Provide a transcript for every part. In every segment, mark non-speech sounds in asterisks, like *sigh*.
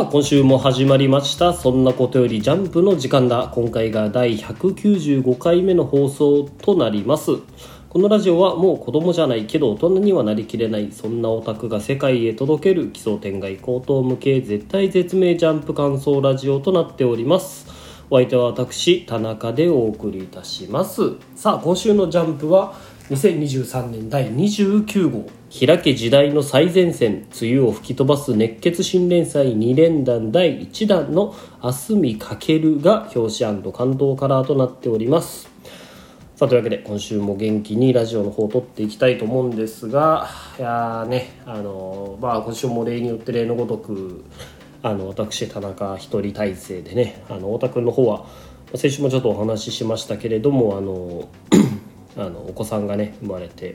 さあ今週も始まりました。そんなことよりジャンプの時間だ。今回が第195回目の放送となります。このラジオはもう子供じゃないけど大人にはなりきれない。そんなオタクが世界へ届ける奇想天外高等無形絶対絶命ジャンプ感想ラジオとなっております。お相手は私田中でお送りいたします。さあ今週のジャンプは2023年第29号開け時代の最前線梅雨を吹き飛ばす熱血新連載2連弾第1弾の「明日見かける」が表紙関東カラーとなっております。さあというわけで今週も元気にラジオの方を撮っていきたいと思うんですがいやねあのまあ今週も例によって例のごとくあの私田中一人体制でねあの太田君の方は先週もちょっとお話ししましたけれどもあのあのお子さんがね生まれて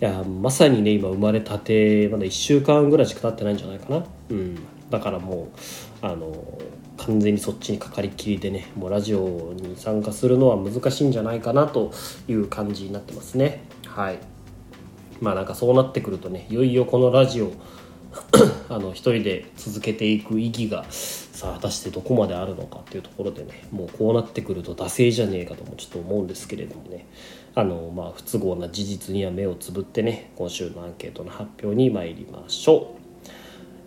いやまさにね今生まれたてまだ1週間ぐらいしか経ってないんじゃないかな、うん、だからもうあの完全にそっちにかかりきりでねもうラジオに参加するのは難しいんじゃないかなという感じになってますね。はい。まあなんかそうなってくるとねいよいよこのラジオ *coughs* あの一人で続けていく意義がさあ果たしてどこまであるのかっていうところでねもうこうなってくると惰性じゃねえかともちょっと思うんですけれどもね。あのまあ不都合な事実には目をつぶってね今週のアンケートの発表に参りましょう。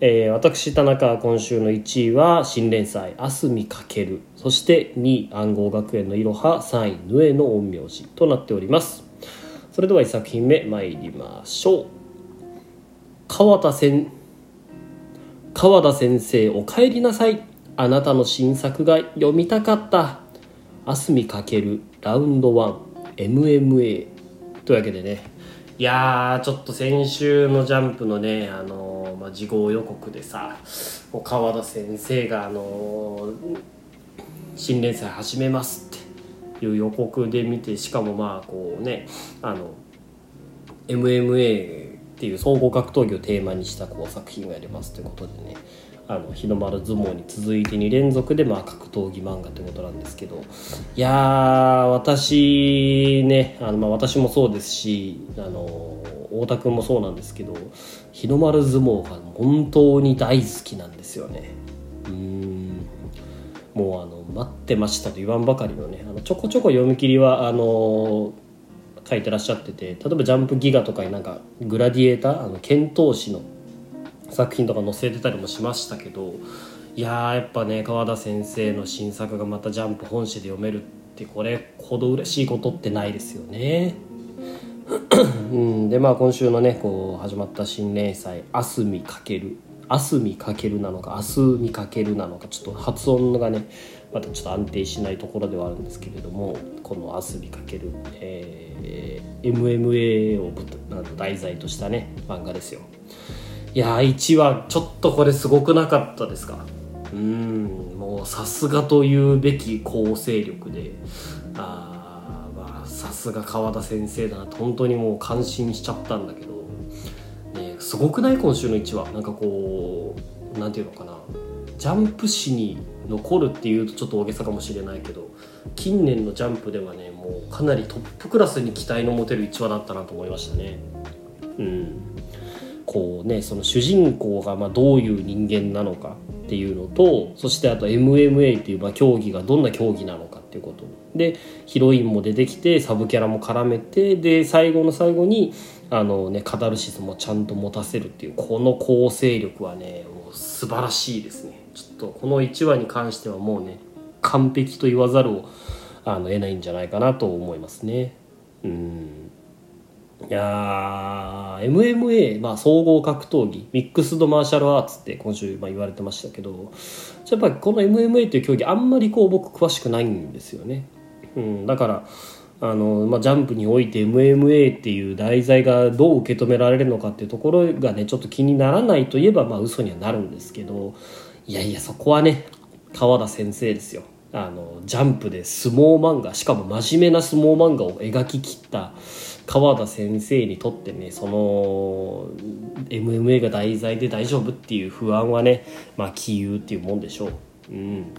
えー、私田中今週の1位は新連載「明日見かける」そして2位暗号学園のいろは3位ヌエの陰陽師となっております。それでは1作品目参りましょう。川田先川田先生お帰りなさい。あなたの新作が読みたかった。明日見かけるラウンド1 MMA というわけでね。いやちょっと先週のジャンプのねあのー、まあ、事後予告でさ川田先生があのー、新連載始めますっていう予告で見てしかもまあこうねあの MMA っていう総合格闘技をテーマにしたこう作品がやりますということでねあの日の丸相撲に続いて2連続でまあ格闘技漫画ということなんですけどいやー私ねあのまあ私もそうですしあの太田君もそうなんですけど日の丸相撲が本当に大好きなんですよね。うん。もうあの待ってましたと言わんばかりのねあのちょこちょこ読み切りはあの書いてらっしゃってて例えば「ジャンプギガ」とかになんかグラディエーターあの剣闘士の作品とか載せてたりもしましたけどいややっぱね川田先生の新作がまた「ジャンプ」本誌で読めるってこれほど嬉しいことってないですよね。*clears throat* うん、でまあ今週のねこう始まった新連載「明日見かける」「明日見かける」なのか「明日見かける」なのかちょっと発音がねまたちょっと安定しないところではあるんですけれどもこの「明日見かける」えー、MMA を題材としたね漫画ですよ。いや1話ちょっとこれすごくなかったですか？うんもうさすがというべき構成力で。ああさすが川田先生だなと本当にもう感心しちゃったんだけど、ね、すごくない？今週の1話。なんかこうなんていうのかな。ジャンプ誌に残るっていうとちょっと大げさかもしれないけど近年のジャンプではねもうかなりトップクラスに期待の持てる1話だったなと思いましたね。うんこうねその主人公がまどういう人間なのかっていうのとそしてあと MMA っていうま競技がどんな競技なのかっていうことでヒロインも出てきてサブキャラも絡めてで最後の最後にあの、ね、カタルシスもちゃんと持たせるっていうこの構成力はねもう素晴らしいですね。ちょっとこの1話に関してはもうね完璧と言わざるをあの得ないんじゃないかなと思いますね。うんいや MMA、まあ、総合格闘技ミックスドマーシャルアーツって今週まあ言われてましたけどやっぱりこの MMA という競技あんまりこう僕詳しくないんですよね、うん、だからあの、まあ、ジャンプにおいて MMA っていう題材がどう受け止められるのかっていうところがねちょっと気にならないといえばまあ嘘にはなるんですけどいやいやそこはね川田先生ですよ。あのジャンプで相撲漫画しかも真面目な相撲漫画を描ききった川田先生にとってねその MMA が題材で大丈夫っていう不安はねまあ杞憂っていうもんでしょう。うん。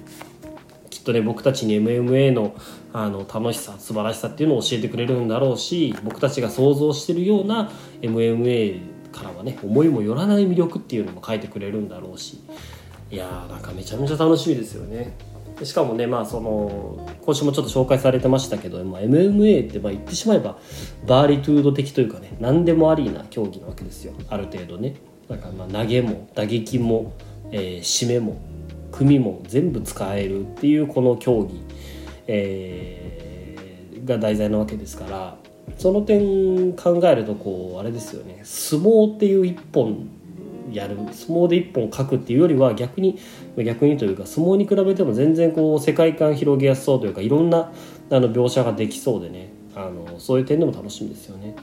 きっとね僕たちに MMA のあの楽しさ素晴らしさっていうのを教えてくれるんだろうし僕たちが想像してるような MMA からはね思いもよらない魅力っていうのも書いてくれるんだろうし。いやーなんかめちゃめちゃ楽しみですよね。しかもねまあその今週もちょっと紹介されてましたけど、まあ、MMA ってまあ言ってしまえばバーリトゥード的というかね何でもありな競技なわけですよ。ある程度ね。だからまあ投げも打撃も、えー、締めも組も全部使えるっていうこの競技、えー、が題材なわけですからその点考えるとこうあれですよね。相撲っていう一本やる相撲で一本書くっていうよりは逆に逆にというか相撲に比べても全然こう世界観広げやすそうというかいろんなあの描写ができそうでねあのそういう点でも楽しみですよね。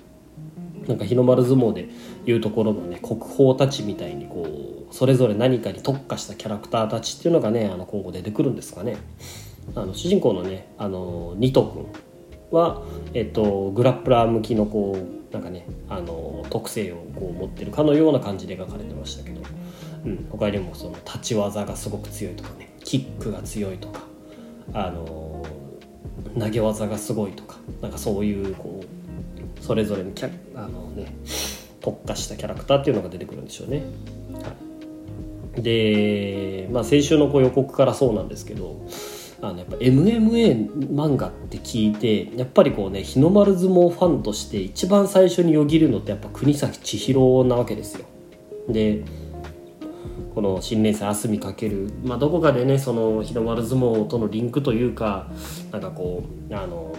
なんか日の丸相撲でいうところのね国宝たちみたいにこうそれぞれ何かに特化したキャラクターたちっていうのがねあの今後出てくるんですかね。あの主人公のねあのニト君は、えっと、グラップラー向きのこうなんかねあの特性をこう持ってるかのような感じで描かれてましたけど、うん、他にもその立ち技がすごく強いとかねキックが強いとかあの投げ技がすごいとかなんかそういうこうそれぞれのキャあの、ね、特化したキャラクターっていうのが出てくるんでしょうね。はい、で、まあ、先週のこう予告からそうなんですけどあのやっぱ MMA 漫画って聞いてやっぱりこうね日の丸相撲ファンとして一番最初によぎるのってやっぱ国崎千尋なわけですよ。でこの新年祭あすみかける、まあ、どこかでねその日の丸相撲とのリンクというかなんかこうあの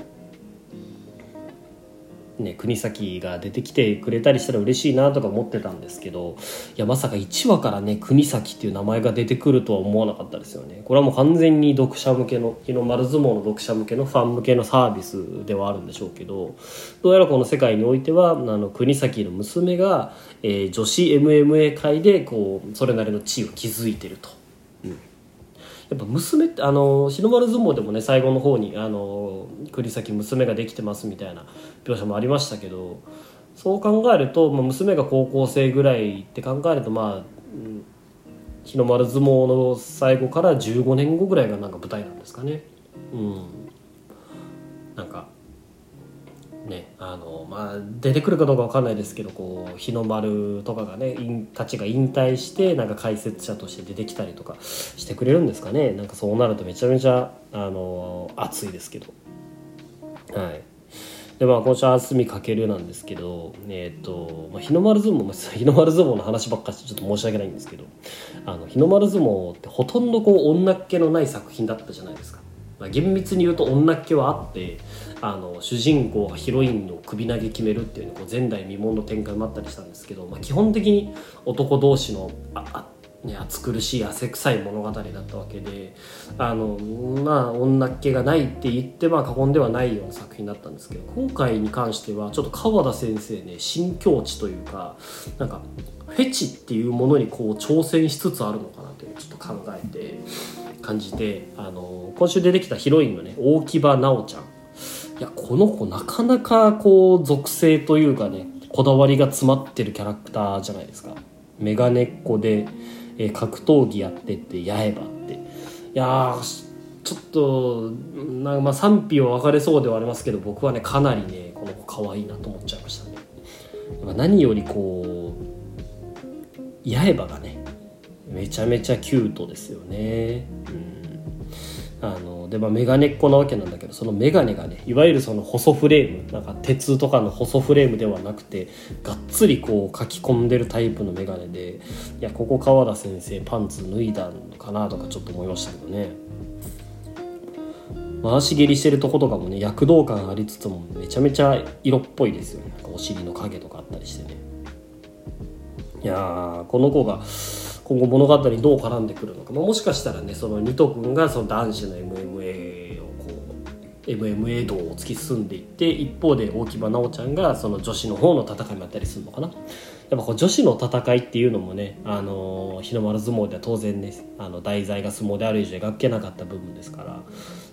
ね、国崎が出てきてくれたりしたら嬉しいなとか思ってたんですけどいやまさか1話からね国崎っていう名前が出てくるとは思わなかったですよねこれはもう完全に読者向けの日の丸相撲の読者向けのファン向けのサービスではあるんでしょうけどどうやらこの世界においてはあの国崎の娘が、えー、女子 MMA 界でこうそれなりの地位を築いてると。やっぱ娘ってあの日の丸相撲でもね最後の方にあの栗崎娘ができてますみたいな描写もありましたけどそう考えると、まあ、娘が高校生ぐらいって考えるとまあ、日の丸相撲の最後から15年後ぐらいがなんか舞台なんですかね。うん、なんかねあのまあ、出てくるかどうか分かんないですけどこう日の丸とかがねたちが引退してなんか解説者として出てきたりとかしてくれるんですかね。なんかそうなるとめちゃめちゃあの熱いですけど。はい。でまあ今週はすみかけるなんですけどえっ、ー、と、まあ、日の丸相撲、まあ、日の丸相撲の話ばっかしてちょっと申し訳ないんですけどあの日の丸相撲ってほとんどこう女っ気のない作品だったじゃないですか。まあ、厳密に言うと女っ気はあってあの主人公がヒロインの首投げ決めるっていう、の、こう前代未聞の展開もあったりしたんですけど、まあ、基本的に男同士のああね、暑苦しい汗臭い物語だったわけであのまあ女っ気がないって言ってまあ過言ではないような作品だったんですけど今回に関してはちょっと川田先生ね新境地というかなんかフェチっていうものにこう挑戦しつつあるのかなというちょっと考えて感じてあの今週出てきたヒロインのね大木場奈緒ちゃん。いやこの子なかなかこう属性というかねこだわりが詰まってるキャラクターじゃないですか。メガネっ子で、えー、格闘技やってって八重歯って。いやちょっとなんかまあ賛否は分かれそうではありますけど僕はねかなりねこの子可愛いなと思っちゃいましたね。何よりこう八重歯がねめちゃめちゃキュートですよね。うん、あのでまあメガネっ子なわけなんだけどそのメガネがねいわゆるその細フレームなんか鉄とかの細フレームではなくてがっつりこう書き込んでるタイプのメガネでいやここ川田先生パンツ脱いだのかなとかちょっと思いましたけどね。回し蹴りしてるとことかもね躍動感ありつつもめちゃめちゃ色っぽいですよねなんかお尻の影とかあったりしてねいやこの子が今後物語にどう絡んでくるのか、まあ、もしかしたらねそのニト君がその男子の MMA をこう MMA 道を突き進んでいって一方で大木場奈緒ちゃんがその女子の方の戦いもやったりするのかな。やっぱこう女子の戦いっていうのもね、あの日の丸相撲では当然ねあの題材が相撲である以上描けなかった部分ですから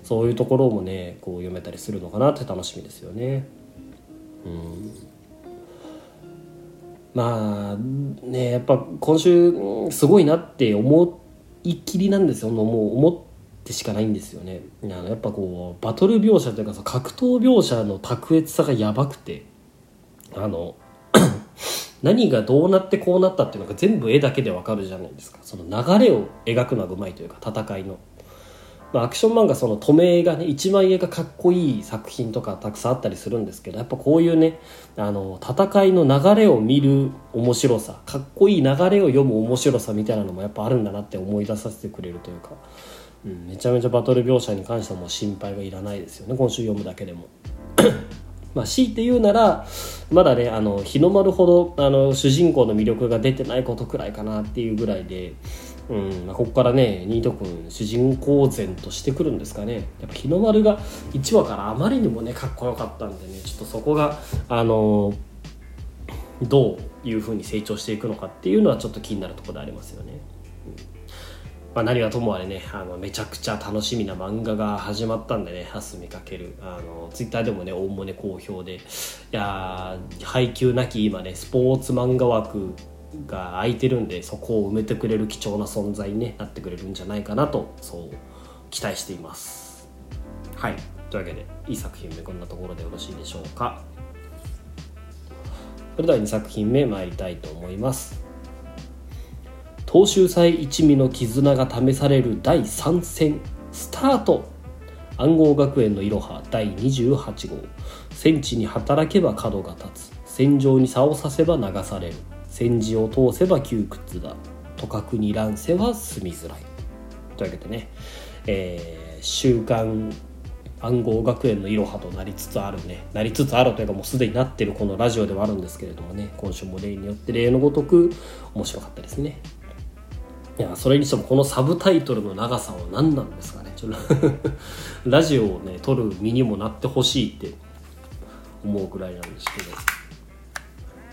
そういうところもねこう読めたりするのかなって楽しみですよね。うん。まあねやっぱ今週すごいなって思いっきりなんですよ。もう思ってしかないんですよね。あのやっぱこうバトル描写というか格闘描写の卓越さがやばくて。あの *coughs* 何がどうなってこうなったっていうのが全部絵だけでわかるじゃないですか。その流れを描くのがうまいというか戦いの。まあ、アクション漫画その止め絵がね一枚絵がかっこいい作品とかたくさんあったりするんですけどやっぱこういうねあの戦いの流れを見る面白さかっこいい流れを読む面白さみたいなのもやっぱあるんだなって思い出させてくれるというか、うん、めちゃめちゃバトル描写に関してはもう心配がいらないですよね今週読むだけでも。*coughs* まあ、強いて言うならまだねあの日の丸ほどあの主人公の魅力が出てないことくらいかなっていうぐらいでうんまあ、ここからねニート君主人公前としてくるんですかね。やっぱ日の丸が1話からあまりにもねかっこよかったんでねちょっとそこがあのどういうふうに成長していくのかっていうのはちょっと気になるところでありますよね。まあ、何はともあれねあのめちゃくちゃ楽しみな漫画が始まったんでね「明日見かける」あのツイッターでもねおおむね好評で。いや配給なき今ねスポーツ漫画枠が空いてるんでそこを埋めてくれる貴重な存在に、ね、なってくれるんじゃないかなとそう期待しています。はい。というわけでいい作品目こんなところでよろしいでしょうか。それでは2作品目参りたいと思います。東秀祭一味の絆が試される第3戦スタート。暗号学園のいろは第28号。戦地に働けば角が立つ。戦場に差をさせば流される。戦時を通せば窮屈だとかくに乱世は住みづらい。というわけでね、えー、週刊暗号学園のいろはとなりつつあるねなりつつあるというかもうすでになってるこのラジオではあるんですけれどもね今週も例によって例のごとく面白かったですね。いやそれにしてもこのサブタイトルの長さは何なんですかね。ちょっと *laughs* ラジオをね撮る身にもなってほしいって思うぐらいなんですけど。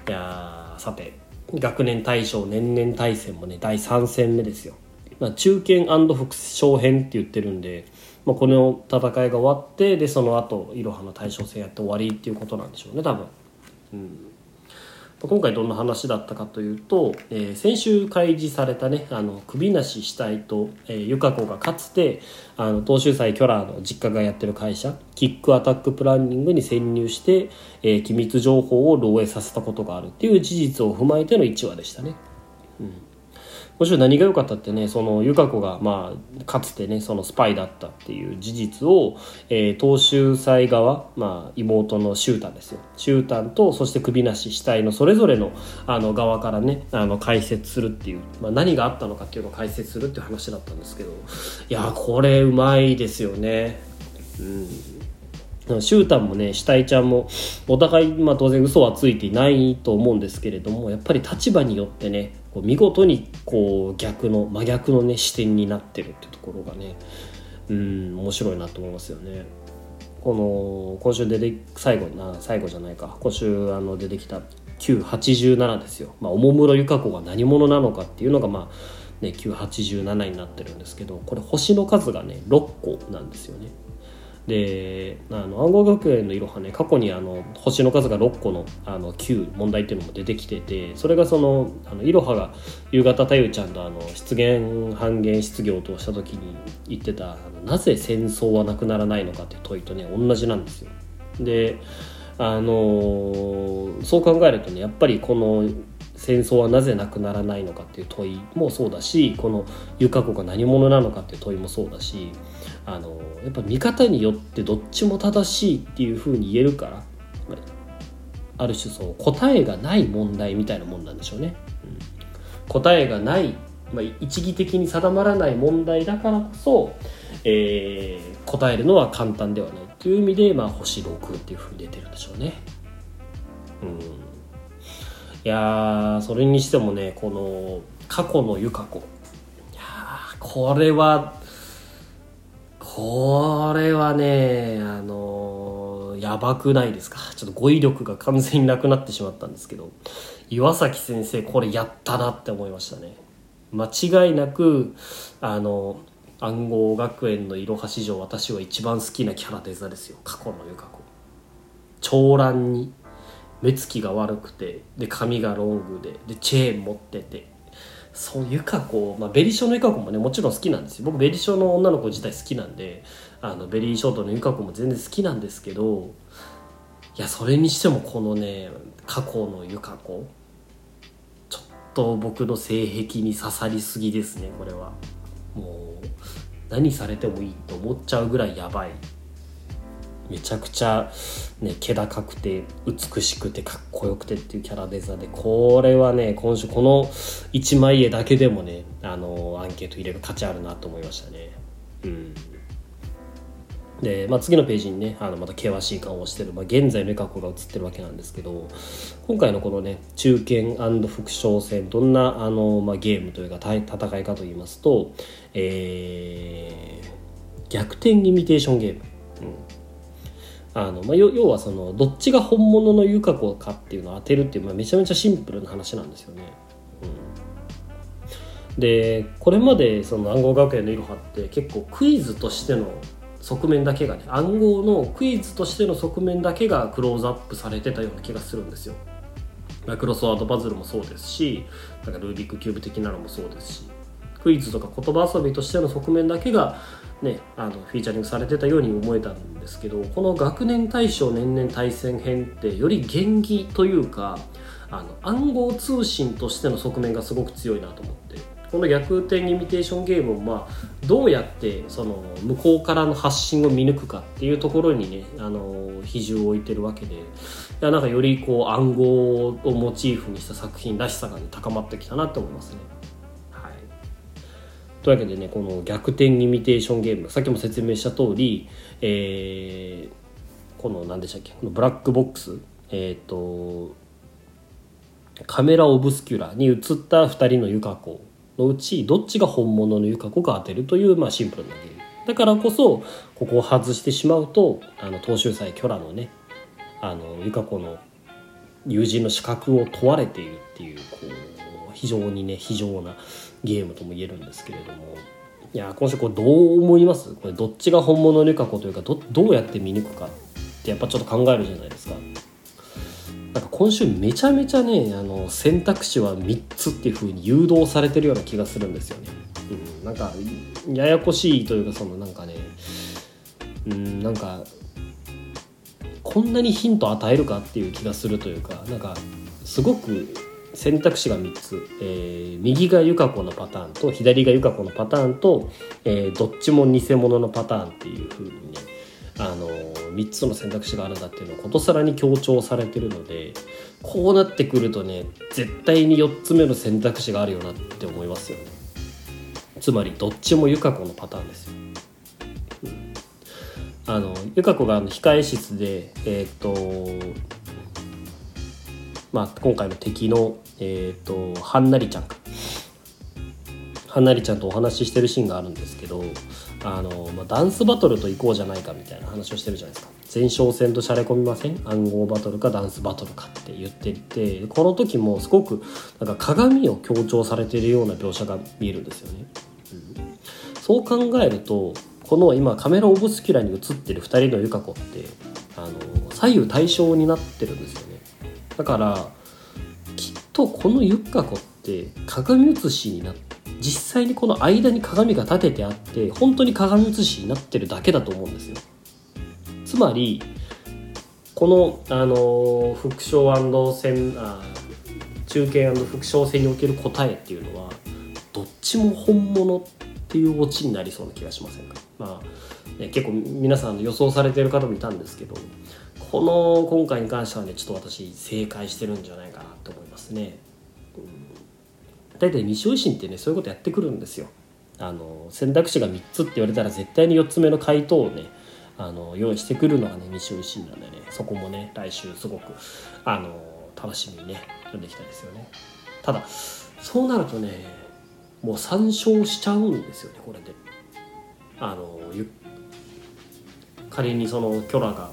いやさて。学年大賞年々大戦もね第3戦目ですよ、まあ、中堅副将編って言ってるんで、まあ、この戦いが終わってでその後いろはの大将戦やって終わりっていうことなんでしょうね多分。うん。今回どんな話だったかというと、えー、先週開示されたねあの首なし死体と、えー、由香子がかつてあの東秀斎キョラーの実家がやってる会社キックアタックプランニングに潜入して、えー、機密情報を漏洩させたことがあるっていう事実を踏まえての1話でしたね。うんもちろん何が良かったってねその由香子がまあかつてねそのスパイだったっていう事実を、えー、東秀祭側、まあ、妹のシュータンですよ。シュータンとそして首なし死体のそれぞれのあの側からねあの解説するっていう、まあ、何があったのかっていうのを解説するっていう話だったんですけどいやこれうまいですよね。うん。シュータンもね死体ちゃんもお互い、まあ、当然嘘はついていないと思うんですけれどもやっぱり立場によってねこう見事にこう逆の真逆のね視点になってるってところがねうん面白いなと思いますよね。この今週出て最後な最後じゃないか今週あの出てきた987ですよ、まあ、おもむろゆか子が何者なのかっていうのがまあね987になってるんですけどこれ星の数がね6個なんですよね。であの暗号学園のいろはね過去にあの星の数が6個のあの9問題っていうのも出てきててそれがそのいろはが夕方太夫ちゃんとあの出現半減失業とした時に言ってたなぜ戦争はなくならないのかっていう問いとね同じなんですよ。であのそう考えるとねやっぱりこの戦争はなぜなくならないのかっていう問いもそうだしこのゆか子が何者なのかっていう問いもそうだしあのやっぱ見方によってどっちも正しいっていうふうに言えるからある種そう答えがない問題みたいなもんなんでしょうね。うん、答えがない、まあ、一義的に定まらない問題だからこそ、えー、答えるのは簡単ではないという意味で、まあ、星6っていうふうに出てるんでしょうね。うんいやそれにしてもねこの過去のゆか子。いやこれはこれはねあのやばくないですか。ちょっと語彙力が完全になくなってしまったんですけど。岩崎先生これやったなって思いましたね。間違いなくあの暗号学園のいろは史上私は一番好きなキャラデザですよ。過去のゆか子。長蘭に。目つきが悪くてで髪がロングででチェーン持ってて。そういうかこ、まあ、ベリショーのゆか子もねもちろん好きなんですよ。僕ベリショーの女の子自体好きなんであのベリーショートのゆか子も全然好きなんですけどいやそれにしてもこのね過去のゆか子ちょっと僕の性癖に刺さりすぎですねこれは。もう何されてもいいと思っちゃうぐらいやばい。めちゃくちゃね気高くて美しくてかっこよくてっていうキャラデザでこれはね今週この1枚絵だけでもねあのアンケート入れる価値あるなと思いましたね。うん。で、まあ、次のページにねあのまた険しい顔をしてる、まあ、現在の絵加工が映ってるわけなんですけど今回のこのね中堅副将戦どんなあの、まあ、ゲームというか戦いかと言いますと、えー、逆転イミテーションゲーム、あのまあ、要はそのどっちが本物のユカ子かっていうのを当てるっていう、まあ、めちゃめちゃシンプルな話なんですよね。うん、でこれまでその暗号学園のいろはって結構クイズとしての側面だけがね暗号のクイズとしての側面だけがクローズアップされてたような気がするんですよ。クロスワードパズルもそうですしなんかルービックキューブ的なのもそうですしクイズとか言葉遊びとしての側面だけが、ね、あのフィーチャリングされてたように思えたんですけどこの学年大賞年々対戦編ってより元気というかあの暗号通信としての側面がすごく強いなと思って。この逆転イミテーションゲームを、まあ、どうやってその向こうからの発信を見抜くかっていうところにねあの比重を置いてるわけでいやなんかよりこう暗号をモチーフにした作品らしさが、ね、高まってきたなと思いますね。というわけでねこの逆転イミテーションゲームさっきも説明した通り、えー、この何でしたっけこのブラックボックスえっ、ー、とカメラオブスキュラに映った2人のユカ子のうちどっちが本物のユカ子か当てるという、まあ、シンプルなゲーム。だからこそここを外してしまうとあの東秀祭キョラのねあのユカ子の友人の資格を問われているっていうこう非常にね非常なゲームとも言えるんですけれどもいや今週これどう思います？これどっちが本物のユカ子というかどどうやって見抜くかってやっぱちょっと考えるじゃないですか。なんか今週めちゃめちゃねあの選択肢は3つっていう風に誘導されてるような気がするんですよね。うん、なんかややこしいというかそのなんかねうんなんかこんなにヒント与えるかっていう気がするというかなんかすごく選択肢が3つ、えー、右がユカ子のパターンと左がユカ子のパターンと、えー、どっちも偽物のパターンっていう風にねあの3つの選択肢があるんだっていうのをことさらに強調されてるのでこうなってくるとね絶対に4つ目の選択肢があるよなって思いますよね。つまりどっちも由香子のパターンですよ、うん、あの由香子があの控え室でえっ、とまあ今回の敵のえっ、ー、とはんなりちゃんか。はんなりちゃんとお話ししてるシーンがあるんですけどあの、まあ、ダンスバトルと行こうじゃないかみたいな話をしてるじゃないですか。前哨戦としゃれ込みません？暗号バトルかダンスバトルかって言っていてこの時もすごくなんか鏡を強調されてるような描写が見えるんですよね、うん、そう考えるとこの今カメラオブスキュラに映ってる2人のユカ子ってあの左右対称になってるんですよだからきっとこのユッカ子って鏡写しになって実際にこの間に鏡が立ててあって本当に鏡写しになってるだけだと思うんですよ。つまりこの、あの副将戦あ中堅副将戦における答えっていうのはどっちも本物っていうオチになりそうな気がしませんか？まあ、結構皆さん予想されてる方もいたんですけどこの今回に関してはねちょっと私正解してるんじゃないかなと思いますね。大体西尾維新ってねそういうことやってくるんですよ。あの選択肢が3つって言われたら絶対に4つ目の回答をねあの用意してくるのがね西尾維新なんでねそこもね来週すごくあの楽しみにね読んでいきたいですよね。ただそうなるとねもう参照しちゃうんですよねこれで。あの仮にそのキョラが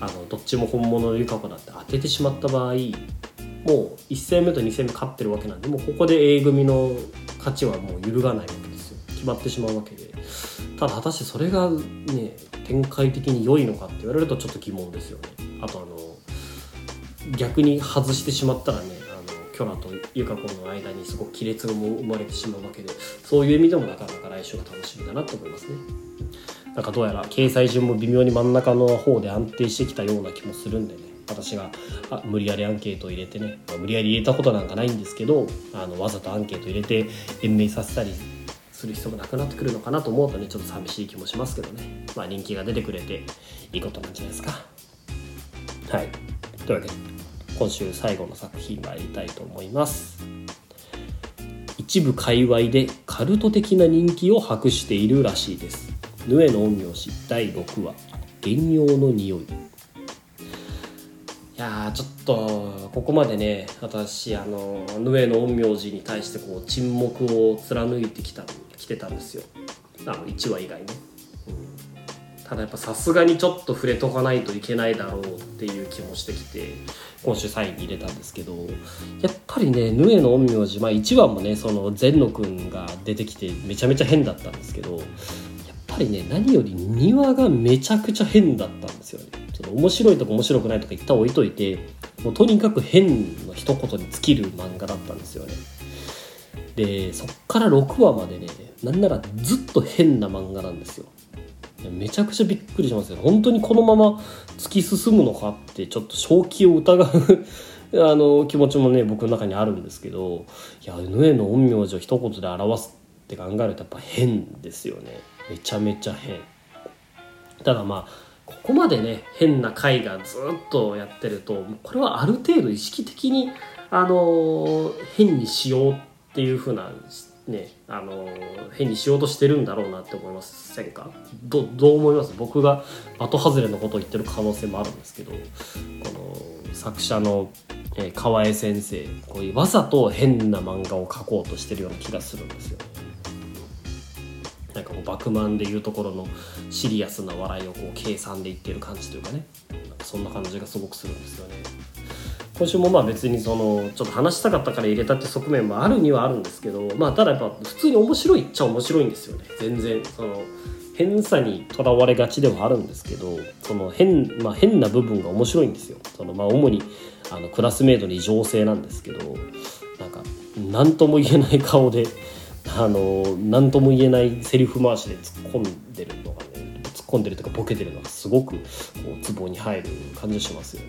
あのどっちも本物のユカ子だって当ててしまった場合もう1戦目と2戦目勝ってるわけなんでもうここで A 組の勝ちはもう揺るがないわけですよ。決まってしまうわけで。ただ果たしてそれがね展開的に良いのかって言われるとちょっと疑問ですよね。あとあの逆に外してしまったらねあのキョラとユカ子の間にすごく亀裂が生まれてしまうわけでそういう意味でもなかなか来週が楽しみだなと思いますね。なんかどうやら掲載順も微妙に真ん中の方で安定してきたような気もするんでね。私があ無理やりアンケートを入れてね、まあ、無理やり入れたことなんかないんですけどあのわざとアンケート入れて延命させたりする人もなくなってくるのかなと思うとねちょっと寂しい気もしますけどね。まあ人気が出てくれていいことなんじゃないですか。はい。というわけで今週最後の作品参りたいと思います。一部界隈でカルト的な人気を博しているらしいです。ヌエの陰陽師第6話原尿の匂い。いやちょっとここまでね私あのヌエの陰陽師に対してこう沈黙を貫いてきた来てたんですよ。あの1話以外ね、うん、ただやっぱさすがにちょっと触れとかないといけないだろうっていう気もしてきて今週3位に入れたんですけどやっぱりねヌエの陰陽師、まあ、1話もねその善野くんが出てきてめちゃめちゃ変だったんですけどぱりね何より庭がめちゃくちゃ変だったんですよね。その面白いとか面白くないとか一旦置いといてもうとにかく変の一言に尽きる漫画だったんですよね。でそっから6話までねなんならずっと変な漫画なんですよ。めちゃくちゃびっくりしますよ本当にこのまま突き進むのかってちょっと正気を疑う *laughs* あの気持ちもね僕の中にあるんですけどいやヌエの陰陽師を一言で表すって考えるとやっぱ変ですよね。めちゃめちゃ変。ただまあここまでね変な回がずっとやってるとこれはある程度意識的にあの変にしようっていう風なねあの変にしようとしてるんだろうなって思いませんか？どう思います？僕が的外れのことを言ってる可能性もあるんですけどこの作者の、え、河江先生こういうわざと変な漫画を描こうとしてるような気がするんですよ。なんかこうバクマンでいうところのシリアスな笑いをこう計算でいってる感じというかね。そんな感じがすごくするんですよね。今週もまあ別にそのちょっと話したかったから入れたって側面もあるにはあるんですけどまあただやっぱ普通に面白いっちゃ面白いんですよね。全然その変さにとらわれがちではあるんですけどその変,、まあ、変な部分が面白いんですよ。そのまあ主にあのクラスメートに異常性なんですけどなんか何とも言えない顔であの何とも言えないセリフ回しで突っ込んでるのがね突っ込んでるとかボケてるのがすごくこうツボに入る感じしますよね。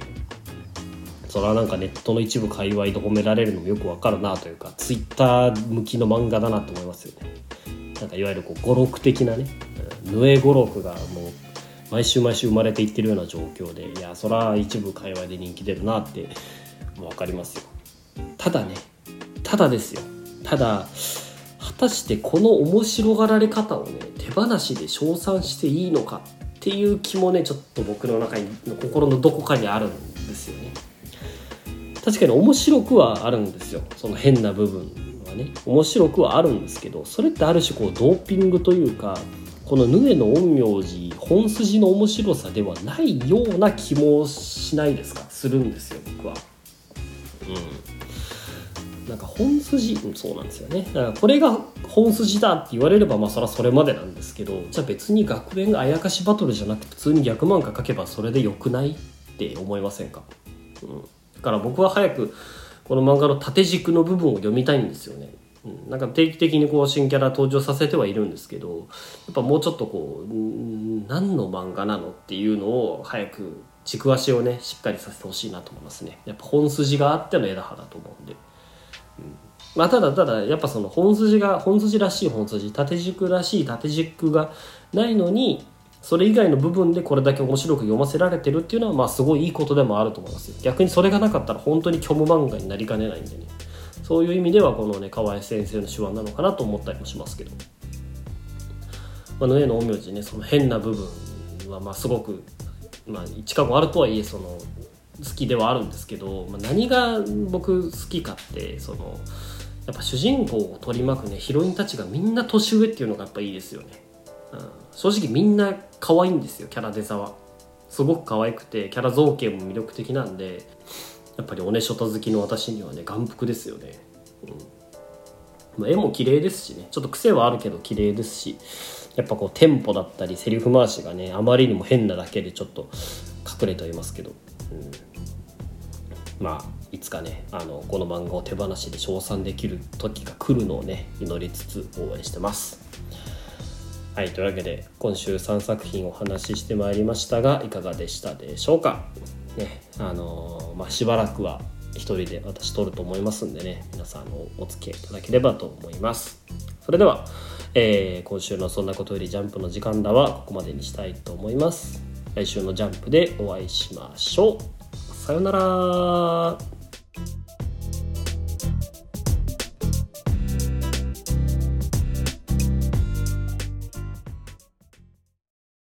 それはなんかネットの一部界隈で褒められるのもよくわかるなというかツイッター向きの漫画だなと思いますよね。なんかいわゆるこう語録的なねヌエ語録がもう毎週毎週生まれていってるような状況でいやそれは一部界隈で人気出るなって分かりますよ。ただねただですよただたしてこの面白がられ方をね手放しで称賛していいのかっていう気もねちょっと僕の中に心のどこかにあるんですよね。確かに面白くはあるんですよ。その変な部分はね。面白くはあるんですけどそれってある種こうドーピングというかこのヌエの陰陽師本筋の面白さではないような気もしないですか？するんですよ僕は。うん。なんか本筋、そうなんですよね。だからこれが本筋だって言われればまあそれはそれまでなんですけどじゃあ別に学園があやかしバトルじゃなくて普通に逆漫画描けばそれでよくないって思いませんか、うん、だから僕は早くこの漫画の縦軸の部分を読みたいんですよね。うん、なんか定期的にこう新キャラ登場させてはいるんですけどやっぱもうちょっとこう何の漫画なのっていうのを早く軸足をねしっかりさせてほしいなと思いますね。やっぱ本筋があっての枝葉だと思うんで。まあ、ただただやっぱその本筋が本筋らしい本筋縦軸らしい縦軸がないのにそれ以外の部分でこれだけ面白く読ませられてるっていうのはまあすごいいいことでもあると思います逆にそれがなかったら本当に虚無漫画になりかねないんでね。そういう意味ではこのね河合先生の手腕なのかなと思ったりもしますけど、まあ、の絵の陰陽師ねその変な部分はまあすごくまあ近くあるとはいえその好きではあるんですけど、まあ、何が僕好きかってそのやっぱ主人公を取り巻くねヒロインたちがみんな年上っていうのがやっぱいいですよね、うん、正直みんな可愛いんですよキャラデザは。すごく可愛くてキャラ造形も魅力的なんでやっぱりおねしょた好きの私にはね眼福ですよね、うん。まあ、絵も綺麗ですしね。ちょっと癖はあるけど綺麗ですし。やっぱこうテンポだったりセリフ回しがねあまりにも変なだけでちょっと隠れてはいますけど、うん、まあいつかねあのこの漫画を手放しで称賛できる時が来るのをね祈りつつ応援してます。はいというわけで今週3作品お話ししてまいりましたがいかがでしたでしょうか、ねあのまあ、しばらくは1人で私撮ると思いますんでね皆さんのお付き合いいただければと思います。それでは、えー、今週の「そんなことよりジャンプ」の時間だはここまでにしたいと思います。来週のジャンプでお会いしましょう。さようなら。